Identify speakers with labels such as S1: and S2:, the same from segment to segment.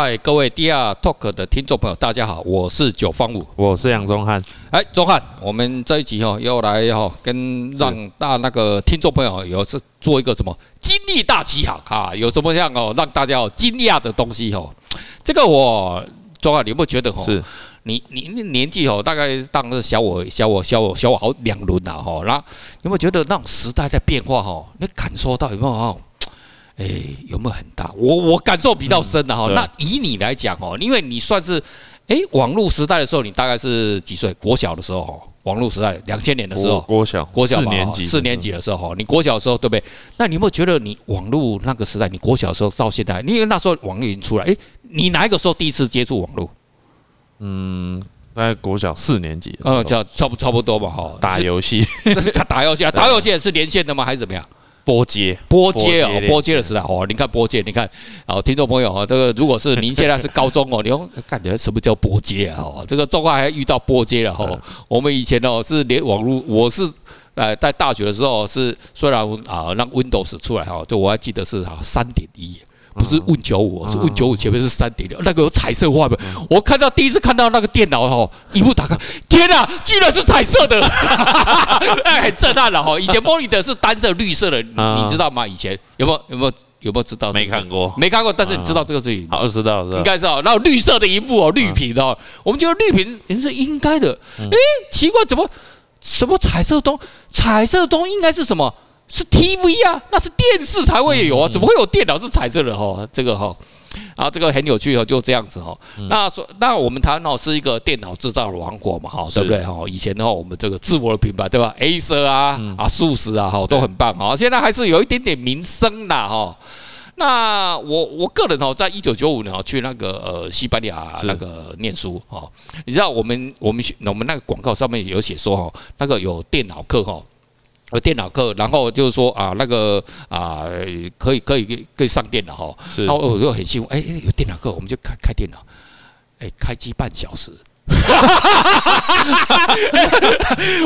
S1: 嗨，各位 DR Talk 的听众朋友，大家好，我是九方五，
S2: 我是杨宗汉。
S1: 哎，宗汉，我们这一集哦，又来哦，跟让大那个听众朋友有是做一个什么经历大起航啊？有什么样哦，让大家哦惊讶的东西哦？这个我宗汉，你有没有觉得哦？是，你你年纪哦，大概当是小我小我小我小我好两轮呐哈。然后有没有觉得那种时代在变化哈？你感受到有没有？哎，有没有很大？我我感受比较深的哈。嗯、那以你来讲哦，因为你算是哎，网络时代的时候，你大概是几岁？国小的时候哈，网络时代两千年的时候，
S2: 国小
S1: 国小
S2: 四年级
S1: 四年级的时候，你国小的时候对不对？那你有没有觉得你网络那个时代，你国小的时候到现在，因为那时候网络已经出来，哎，你哪一个时候第一次接触网络？
S2: 嗯，大概国小四年级，
S1: 嗯，叫差不差不多吧哈。
S2: 打游戏，
S1: 那是他打游戏啊？打游戏也是连线的吗？还是怎么样？
S2: 拨接，
S1: 波接哦，波接的时代哦，你看波接，你看，哦，听众朋友啊，这个如果是您现在是高中哦，你用感觉什么叫波接啊？哦，这个状况还遇到波接了哈。我们以前哦是连网络，我是呃在大学的时候是虽然啊让 Windows 出来哈，就我还记得是啊三点一。不是 Win 九五，是 Win 九五前面是三点六，那个有彩色画面。我看到第一次看到那个电脑哈，一幕打开，天哪，居然是彩色的，哎，很震撼了哈。以前 Monitor 是单色绿色的，你知道吗？以前有没有有没有有没有知道？
S2: 没看过，
S1: 没看过。但是你知道这个事情？
S2: 好，知道，知道。
S1: 应该知道。然后绿色的一幕哦，绿屏哦，我们觉得绿屏也是应该的。哎，奇怪，怎么什么彩色东？彩色东应该是什么？是 TV 啊，那是电视才会有啊，怎么会有电脑是彩色的哈？这个哈，啊，这个很有趣哦，就这样子哈。那说，那我们台湾是一个电脑制造的王国嘛，哈，对不对哈？以前的话，我们这个自我的品牌对吧？Acer 啊，啊，ASUS 啊，哈，都很棒啊。现在还是有一点点名声的哈。那我我个人哦，在一九九五年去那个呃西班牙那个念书哈，你知道我们我们我们那个广告上面有写说哈，那个有电脑课哈。呃，电脑课，然后就是说啊，那个啊，可以可以可以上电脑哈。是。然后我就很兴奋，哎，有电脑课，我们就开开电脑，哎，开机半小时。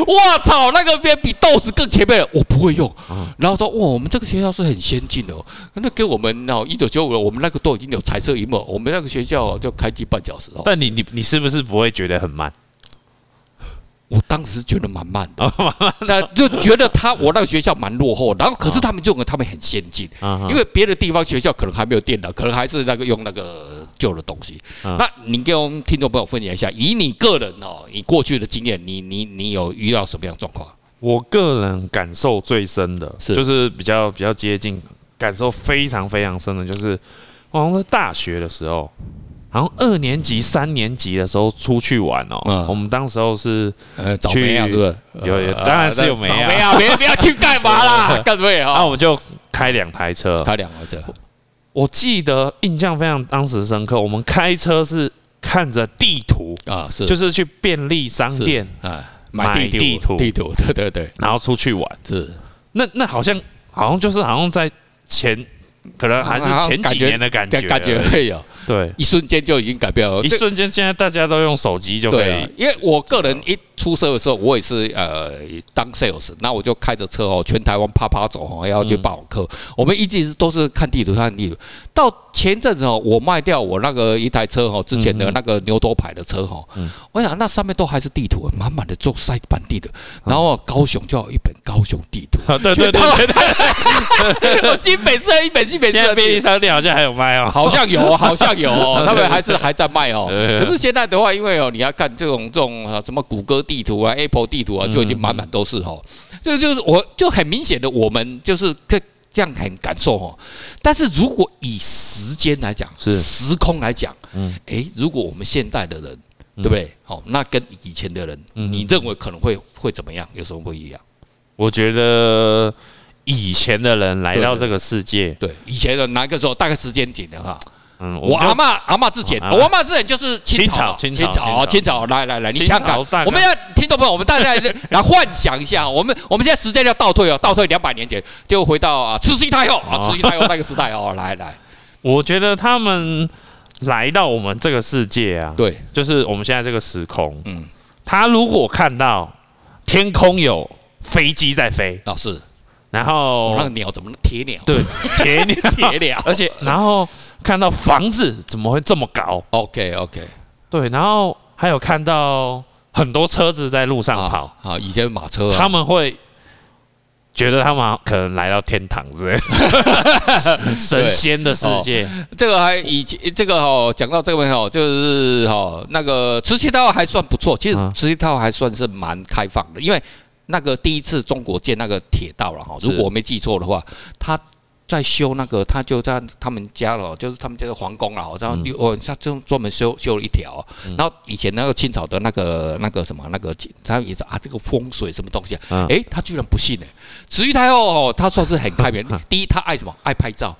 S1: 我操，那个边比 DOS 更前面了，我不会用。然后说，哇，我们这个学校是很先进的，那给我们哦，一九九五了，我们那个都已经有彩色萤幕，我们那个学校就开机半小时哦。
S2: 但你你你是不是不会觉得很慢？
S1: 我当时觉得蛮慢的，那就觉得他我那个学校蛮落后，然后可是他们就他们很先进，因为别的地方学校可能还没有电脑，可能还是那个用那个旧的东西。那你跟我们听众朋友分享一下，以你个人哦，你过去的经验，你你你有遇到什么样状况？
S2: 我个人感受最深的是，就是比较比较接近，感受非常非常深的，就是我好像是大学的时候。然后二年级、三年级的时候出去玩哦，嗯、我们当时候是呃找梅啊，是不是？有有，当然是有梅啊，梅啊，别不要去干嘛啦，干什么？那我们就开两台车，
S1: 开两台车。
S2: 我记得印象非常当时深刻，我们开车是看着地图啊，是。就是去便利商店啊买地图，
S1: 地图，对对对，
S2: 然后出去玩。是。那那好像好像就是好像在前，可能还是前几年的感觉，
S1: 感觉会有。
S2: 对，
S1: 一瞬间就已经改变了。
S2: 一瞬间，现在大家都用手机就可以。对，
S1: 因为我个人一出社的时候，我也是呃当 sales，那我就开着车哦，全台湾趴趴走哦，要去报课。我们一直都是看地图，看地图。到前阵子哦，我卖掉我那个一台车哦，之前的那个牛头牌的车哦，我想那上面都还是地图，满满的做塞板地的。然后高雄就有一本高雄地图。
S2: 对对对 对。
S1: 新北市一本新北市的
S2: 便利商店好像还有卖哦，
S1: 好像有，好像有哦，他们还是还在卖哦。可是现在的话，因为哦，你要看这种这种什么谷歌地图啊、Apple 地图啊，就已经满满都是哦。这个就是我就很明显的，我们就是这这样很感受哦。但是如果以时间来讲，是时空来讲，嗯，诶，如果我们现代的人，对不对？好，那跟以前的人，你认为可能会会怎么样？有什么不一样？
S2: 我觉得以前的人来到这个世界，
S1: 对以前的哪个时候？大概时间点的话。嗯，我阿嬷阿嬷之前，我阿嬷之前就是清朝，清朝，清朝，来来来，你想想，我们要听众朋友，我们大家来幻想一下，我们我们现在时间要倒退哦，倒退两百年前，就回到啊慈禧太后啊，慈禧太后那个时代哦，来来，
S2: 我觉得他们来到我们这个世界啊，
S1: 对，
S2: 就是我们现在这个时空，嗯，他如果看到天空有飞机在飞，
S1: 老师，
S2: 然后
S1: 那个鸟怎么铁鸟？
S2: 对，铁鸟，铁鸟，
S1: 鸟，
S2: 而且然后。看到房子怎么会这么高
S1: ？OK OK，
S2: 对，然后还有看到很多车子在路上跑，
S1: 啊，啊以前马车、啊，
S2: 他们会。觉得他们可能来到天堂之类，神仙的世界。
S1: 哦、这个还以前这个哦，讲到这个哦，就是哦，那个慈禧太后还算不错。其实慈禧太后还算是蛮开放的，因为那个第一次中国建那个铁道了哈，如果我没记错的话，他。在修那个，他就在他们家了，就是他们家的皇宫了。然后哦，他就专门修修了一条。然后以前那个清朝的那个那个什么那个，他也是啊，这个风水什么东西啊？哎，他居然不信呢。慈禧太后哦，他算是很开明。第一，他爱什么？爱拍照，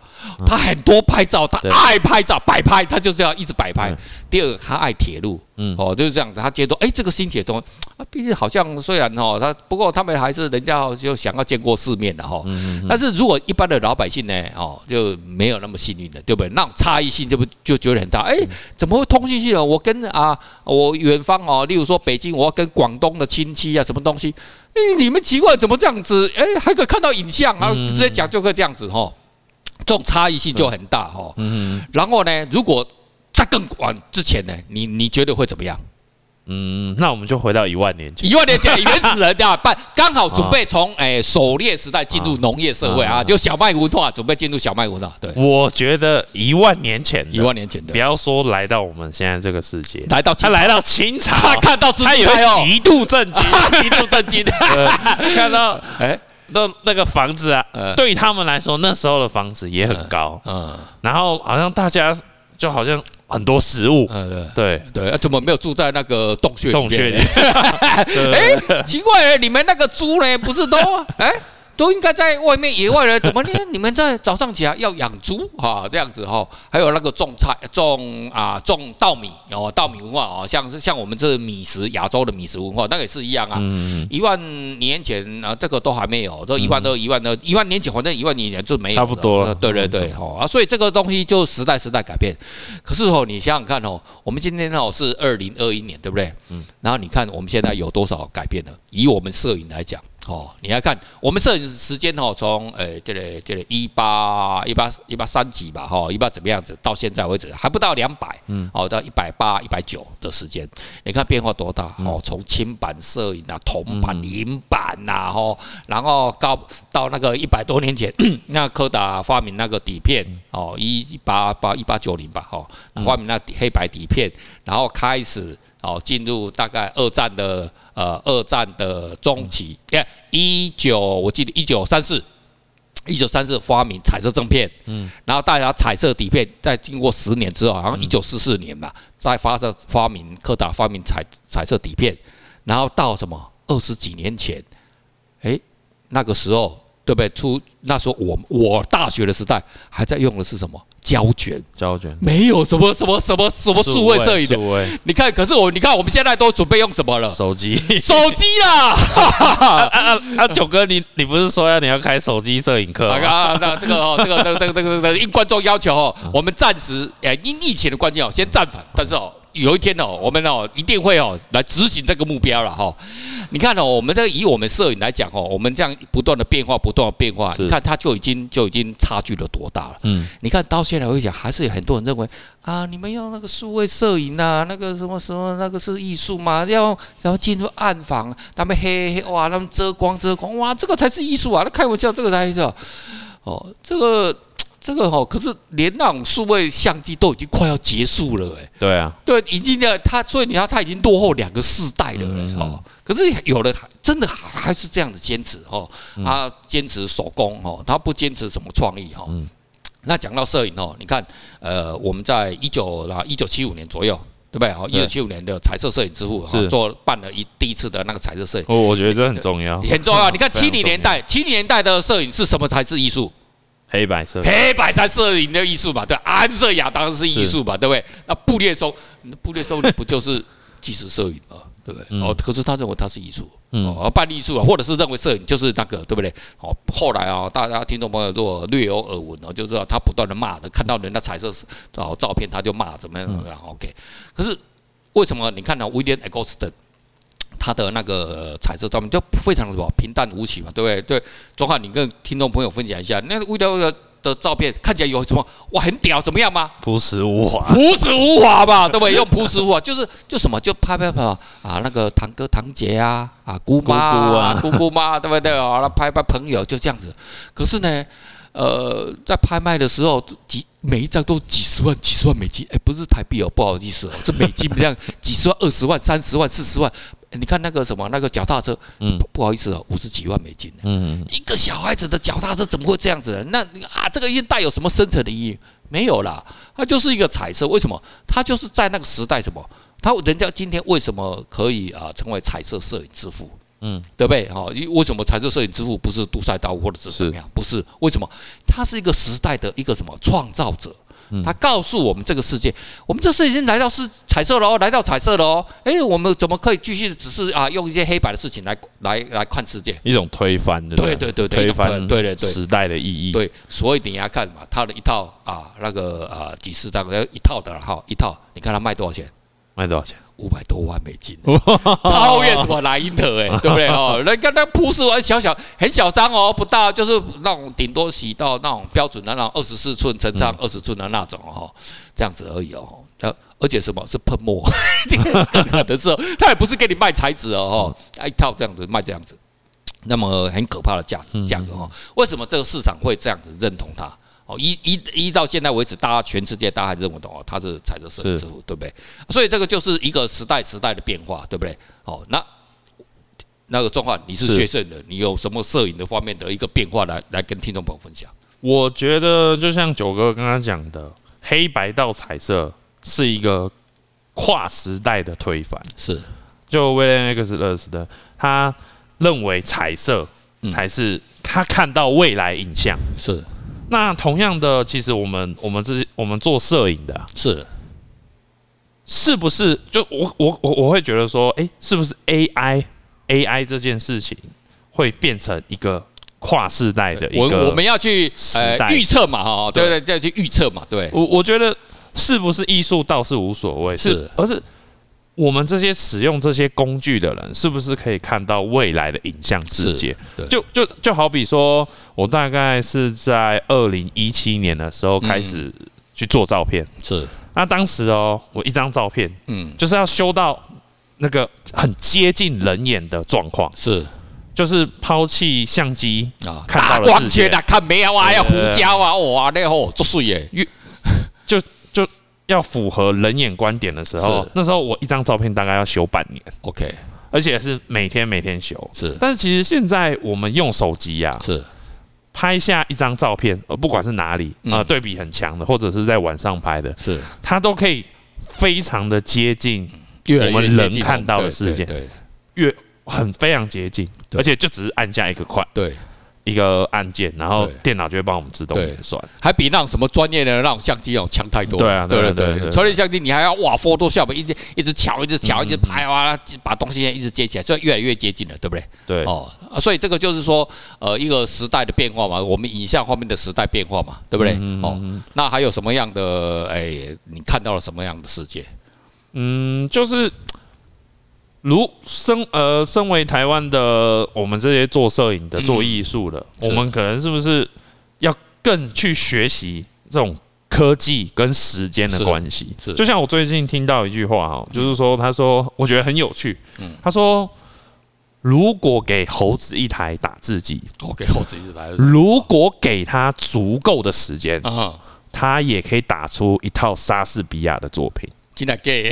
S1: 他很多拍照，他爱拍照，摆拍，他就是要一直摆拍。第二个，他爱铁路，哦，就是这样子。他觉得哎，这个新铁东，毕竟好像虽然哦，他不过他们还是人家就想要见过世面的哈。但是如果一般的老百姓，呢哦，就没有那么幸运的，对不对？那种差异性就不就觉得很大。哎，怎么会通信系统？我跟啊，我远方哦，例如说北京，我要跟广东的亲戚啊，什么东西？哎，你们奇怪，怎么这样子？哎，还可以看到影像，啊直接讲就可以这样子哈。这种差异性就很大哈。嗯。然后呢，如果在更晚之前呢，你你觉得会怎么样？
S2: 嗯，那我们就回到一万年前，
S1: 一万年前原始人对吧？办刚好准备从诶狩猎时代进入农业社会啊，就小麦文化准备进入小麦文化。对，
S2: 我觉得一万年前，
S1: 一万年前的，
S2: 不要说来到我们现在这个世界，
S1: 来到
S2: 他来到清朝，
S1: 他 看到他
S2: 也会极度震惊，
S1: 极度震惊。
S2: 看到哎，那那个房子啊，对他们来说那时候的房子也很高，嗯，然后好像大家就好像。很多食物，嗯，对
S1: 对对，怎么没有住在那个洞穴里面？洞穴里，哎，奇怪，你们那个猪呢？不是都哎？都应该在外面野外了，怎么呢？你们在早上起来要养猪啊？这样子哈，还有那个种菜、种啊种稻米哦，稻米文化哦，像是像我们这米食亚洲的米食文化，那个也是一样啊。一万年前啊，这个都还没有，这一万多、一万多、一万年前，反正一万年前就没有。
S2: 差不多了。
S1: 对对对，哈啊，所以这个东西就时代时代改变。可是哦，你想想看哦，我们今天哦是二零二一年，对不对？嗯。然后你看我们现在有多少改变了？以我们摄影来讲。哦，你来看，我们摄影时间哦，从呃这里这里一八一八一八三几吧，哈，一八怎么样子，到现在为止还不到两百，嗯，哦，到一百八一百九的时间，你看变化多大哦，从轻版摄影啊，铜版、银版呐，吼，然后到到那个一百多年前，那柯达发明那个底片，哦，一八八一八九零吧，哈，发明那黑白底片，然后开始哦进入大概二战的。呃，二战的中期，哎，一九，我记得一九三四，一九三四发明彩色正片，嗯，然后大家彩色底片，在经过十年之后，好像一九四四年吧，再发射发明柯达发明彩彩色底片，然后到什么二十几年前，哎，那个时候对不对？出那时候我我大学的时代还在用的是什么？胶卷，
S2: 胶卷，
S1: 没有什么什么什么什么数位摄影的。你看，可是我，你看我们现在都准备用什么了？
S2: 手机，
S1: 手机啦！
S2: 啊啊啊！九哥，你你不是说要你要开手机摄影课？
S1: 啊，那这个哦，这个这个这个这个应观众要求哦，我们暂时诶因疫情的关系哦，先暂缓。但是哦。有一天哦，我们哦一定会哦来执行这个目标了哈。你看哦，我们这以我们摄影来讲哦，我们这样不断的变化，不断的变化，你看它就已经就已经差距了多大了。嗯，你看到现在我讲，还是有很多人认为啊，你们用那个数位摄影呐，那个什么什么那个是艺术吗？要然后进入暗房，他们黑黑哇，他们遮光遮光哇，这个才是艺术啊！那开玩笑，这个才是哦，这个。这个哦，可是连那种数位相机都已经快要结束了哎。
S2: 对啊，
S1: 对，已经的他，所以你看他已经落后两个世代了哦。可是有的真的还是这样子坚持哦，他坚持手工哦，他不坚持什么创意哈。那讲到摄影哦，你看呃，我们在一九啊一九七五年左右，对不对？哦，一九七五年的彩色摄影之父做办了一第一次的那个彩色摄影。
S2: 哦，我觉得这很重要，
S1: 很重要。你看 七零年代，七零年代的摄影是什么才是艺术？
S2: 黑白色，
S1: 黑白才摄影的艺术吧？对，安瑟亚当然是艺术吧？对不对？那布列松，布列松你不就是纪实摄影吗？对不对？哦，可是他认为他是艺术，哦，半艺术啊，或者是认为摄影就是那个，对不对？哦，后来啊，大家听众朋友如果略有耳闻哦，就知道他不断的骂的，看到人家彩色哦照片他就骂，怎么样怎么样？OK，可是为什么你看到威廉·艾他的那个彩色照片就非常的什么平淡无奇嘛，对不对？对，总好你跟听众朋友分享一下，那个威廉的照片看起来有什么哇很屌怎么样吗？
S2: 朴实无华，
S1: 朴实无华吧，对不对？用朴实无华 就是就什么就拍拍拍啊那个堂哥堂姐啊啊姑妈啊姑姑妈对不对啊？那拍拍朋友就这样子。可是呢，呃，在拍卖的时候几每一张都几十万几十万美金，哎，不是台币哦，不好意思哦，是美金这样几十万二十万三十万四十万。你看那个什么那个脚踏车，嗯，不好意思哦，五十几万美金，嗯，一个小孩子的脚踏车怎么会这样子？那啊，这个一带有什么深层的意义？没有啦，它就是一个彩色。为什么？它就是在那个时代什么？他人家今天为什么可以啊成为彩色摄影之父？嗯，对不对？哈，为什么彩色摄影之父不是杜塞道或者是怎么样？不是，为什么？他是一个时代的一个什么创造者？他告诉我们这个世界，我们这世界已经来到是彩色了哦，来到彩色了哦。哎，我们怎么可以继续只是啊用一些黑白的事情来来来看世界？
S2: 一种推翻的，
S1: 对对对对，
S2: 推翻
S1: 对对对
S2: 时代的意义。
S1: 对，所以你要看嘛，他的一套啊那个啊几十大概一套的哈一套，你看他卖多少钱？
S2: 卖多少钱？
S1: 五百多万美金，超越什么莱茵特哎，对不对哦？人家那铺是玩小小很小张哦，不大，就是那种顶多洗到那种标准的那种二十四寸乘上二十寸的那种哦，这样子而已哦。而且什么是喷墨？更可的是，他也不是给你卖材质哦，一套这样子卖这样子，那么很可怕的价值价格哦。为什么这个市场会这样子认同它？哦，一一一到现在为止，大家全世界大家还认为的哦，它是彩色摄影之父，对不对？所以这个就是一个时代时代的变化，对不对？哦，那那个状况，你是学摄的，你有什么摄影的方面的一个变化来来跟听众朋友分享？
S2: 我觉得就像九哥刚刚讲的，黑白到彩色是一个跨时代的推翻，
S1: 是
S2: 就威廉 X 勒斯的，他认为彩色才是他看到未来影像，
S1: 是。
S2: 那同样的，其实我们我们这些我们做摄影的，
S1: 是
S2: 是不是？就我我我我会觉得说，哎，是不是 AI AI 这件事情会变成一个跨世代的一个？
S1: 我我们要去呃预测嘛，哈，对对，要去预测嘛，对。
S2: 我我觉得是不是艺术倒是无所谓，是而是。我们这些使用这些工具的人，是不是可以看到未来的影像世界？就就就好比说，我大概是在二零一七年的时候开始去做照片。
S1: 是。
S2: 那当时哦，我一张照片，嗯，就是要修到那个很接近人眼的状况。
S1: 是。
S2: 就是抛弃相机
S1: 啊，大光圈啊，看没有啊，要胡椒啊，哇，那好做水耶，越
S2: 就。要符合人眼观点的时候，那时候我一张照片大概要修半年
S1: ，OK，
S2: 而且是每天每天修，
S1: 是。
S2: 但是其实现在我们用手机呀，
S1: 是。
S2: 拍下一张照片，呃，不管是哪里啊，对比很强的，或者是在晚上拍的，
S1: 是，
S2: 它都可以非常的接近我们人看到的世界，
S1: 对，
S2: 越很非常接近，而且就只是按下一个快，
S1: 对。
S2: 一个按键，然后电脑就会帮我们自动演算，
S1: 还比那种什么专业的那种相机要强太多。
S2: 对啊，对对对，
S1: 专业相机你还要哇，Photoshop 一直一直调，一直调，一直拍哇，把东西一直接起来，所以越来越接近了，对不对？
S2: 对
S1: 哦，所以这个就是说，呃，一个时代的变化嘛，我们影像方面的时代变化嘛，对不对？哦，那还有什么样的？哎，你看到了什么样的世界？
S2: 嗯，就是。如身呃，身为台湾的我们这些做摄影的、做艺术的，我们可能是不是要更去学习这种科技跟时间的关系？是，就像我最近听到一句话哈，就是说，他说我觉得很有趣。嗯，他说，如果给猴子一台打字机，
S1: 我给猴子一台，
S2: 如果给他足够的时间，他也可以打出一套莎士比亚的作品。
S1: 进来给，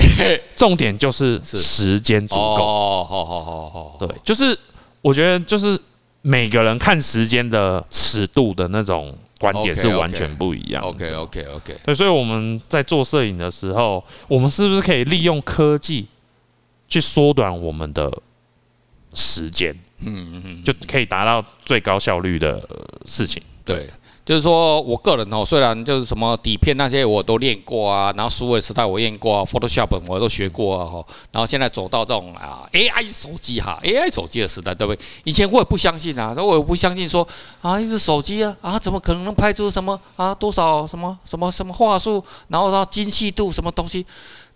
S2: 重点就是时间足够。
S1: 哦，好好好好，
S2: 对，就是我觉得就是每个人看时间的尺度的那种观点是完全不一样。
S1: OK OK OK。
S2: 对，所以我们在做摄影的时候，我们是不是可以利用科技去缩短我们的时间？嗯嗯嗯，就可以达到最高效率的事情。
S1: 对。就是说我个人哦，虽然就是什么底片那些我都练过啊，然后数位时代我练过啊，Photoshop 我都学过啊，哈，然后现在走到这种啊 AI 手机哈，AI 手机的时代，对不对？以前我也不相信啊，那我也不相信说啊，一只手机啊啊，怎么可能能拍出什么啊多少什么什么什么话术，然后到精细度什么东西？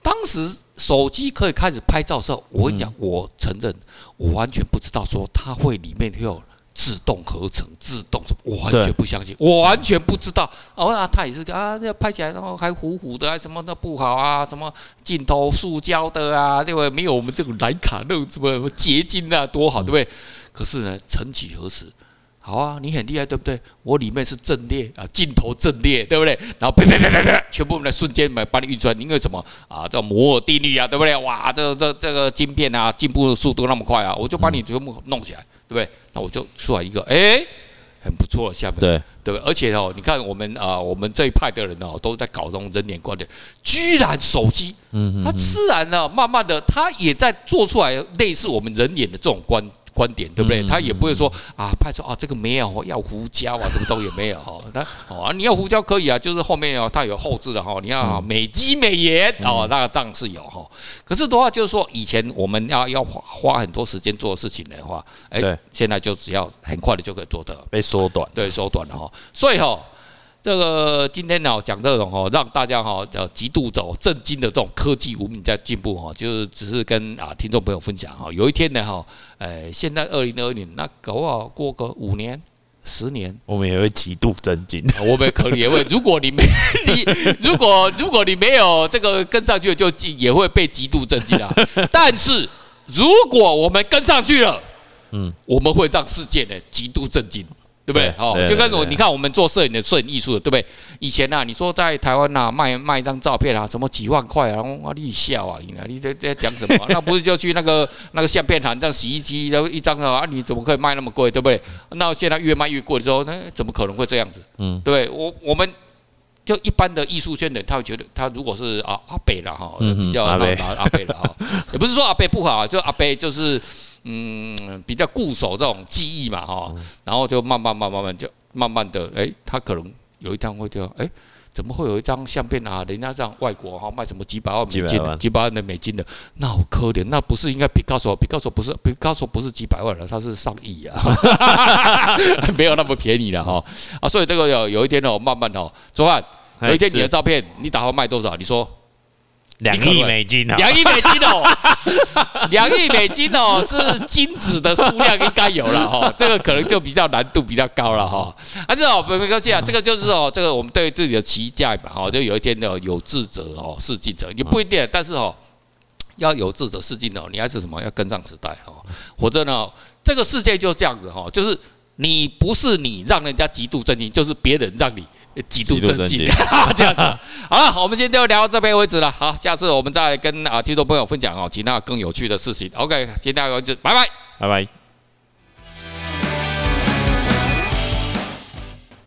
S1: 当时手机可以开始拍照的时候，我跟你讲，我承认我完全不知道说它会里面会有。自动合成、自动什么，我完全不相信，我完全不知道。哦，那他也是啊，这拍起来然后还糊糊的，什么的不好啊，什么镜头塑胶的啊，对不对？没有我们这种莱卡那种什么结晶啊，多好，对不对？可是呢，曾几何时，好啊，你很厉害，对不对？我里面是阵列啊，镜头阵列，对不对？然后啪啪啪啪啪，全部来瞬间来把你运出来，因为什么啊？这摩尔定律啊，对不对？哇，这这这个晶片啊，进步的速度那么快啊，我就把你全部弄起来。对不对？那我就出来一个，哎，很不错的下面，对对不对？而且哦，你看我们啊、呃，我们这一派的人哦，都在搞这种人脸观点，居然手机，嗯，它自然呢，慢慢的，它也在做出来类似我们人脸的这种观。观点对不对？他也不会说啊，派出啊，这个没有要胡椒啊，什么都有没有哈？他哦啊，你要胡椒可以啊，就是后面哦，他有后置的哈，你要美肌美颜哦，那个当然是有哈。可是的话，就是说以前我们要要花花很多时间做的事情的话，哎，现在就只要很快的就可以做到，
S2: 被缩短，
S1: 对，缩短了哈。所以哈。这个今天呢讲这种哈，让大家哈呃极度走震惊的这种科技文明在进步哈，就是只是跟啊听众朋友分享哈。有一天呢哈，呃，现在二零二二年，那搞不好过个五年、十年，
S2: 我们也会极度震惊。
S1: 我们可能也会，如果你没 你，如果如果你没有这个跟上去，就也会被极度震惊啊。但是如果我们跟上去了，嗯，我们会让世界呢极度震惊。对不对？哦，就跟我你看，我们做摄影的摄影艺术的，对不对？以前呐，你说在台湾呐卖卖一张照片啊，什么几万块啊，哇，你笑啊，你在在讲什么？那不是就去那个那个相片行，这样洗衣机然后一张啊，你怎么可以卖那么贵？对不对？那现在越卖越贵的时候，那怎么可能会这样子？嗯，对我我们就一般的艺术圈的人，他会觉得他如果是啊阿北了哈，比较阿伯阿北了哈，也不是说阿北不好，就阿北就是。嗯，比较固守这种记忆嘛，哈，然后就慢慢、慢、慢慢就慢慢的，哎，他可能有一天会觉得，哎，怎么会有一张相片啊？人家这样外国哈卖什么几百万美金的，几百万的美金的，那好可怜，那不是应该毕加索？毕加索不是毕加索不是几百万了，他是上亿啊，没有那么便宜的哈啊，所以这个有有一天哦，慢慢哦，做饭，有一天你的照片你打算卖多少？你说？
S2: 两亿美金啊！
S1: 两亿美金哦，两亿美金哦，是金子的数量应该有了哈，这个可能就比较难度比较高了哈。啊，这哦，没没关系啊，这个就是哦，这个我们对自己的期待嘛哈，就有一天呢，有志者哦，事竟成，也不一定，但是哦，要有志者事竟哦，你还是什么要跟上时代哈，否则呢，这个世界就这样子哈，就是你不是你让人家极度震惊，就是别人让你。极度震惊，这样子。好了，我们今天就聊到这边为止了。好，下次我们再跟啊听众朋友分享哦其他更有趣的事情。OK，今天到此为止，拜拜，
S2: 拜拜。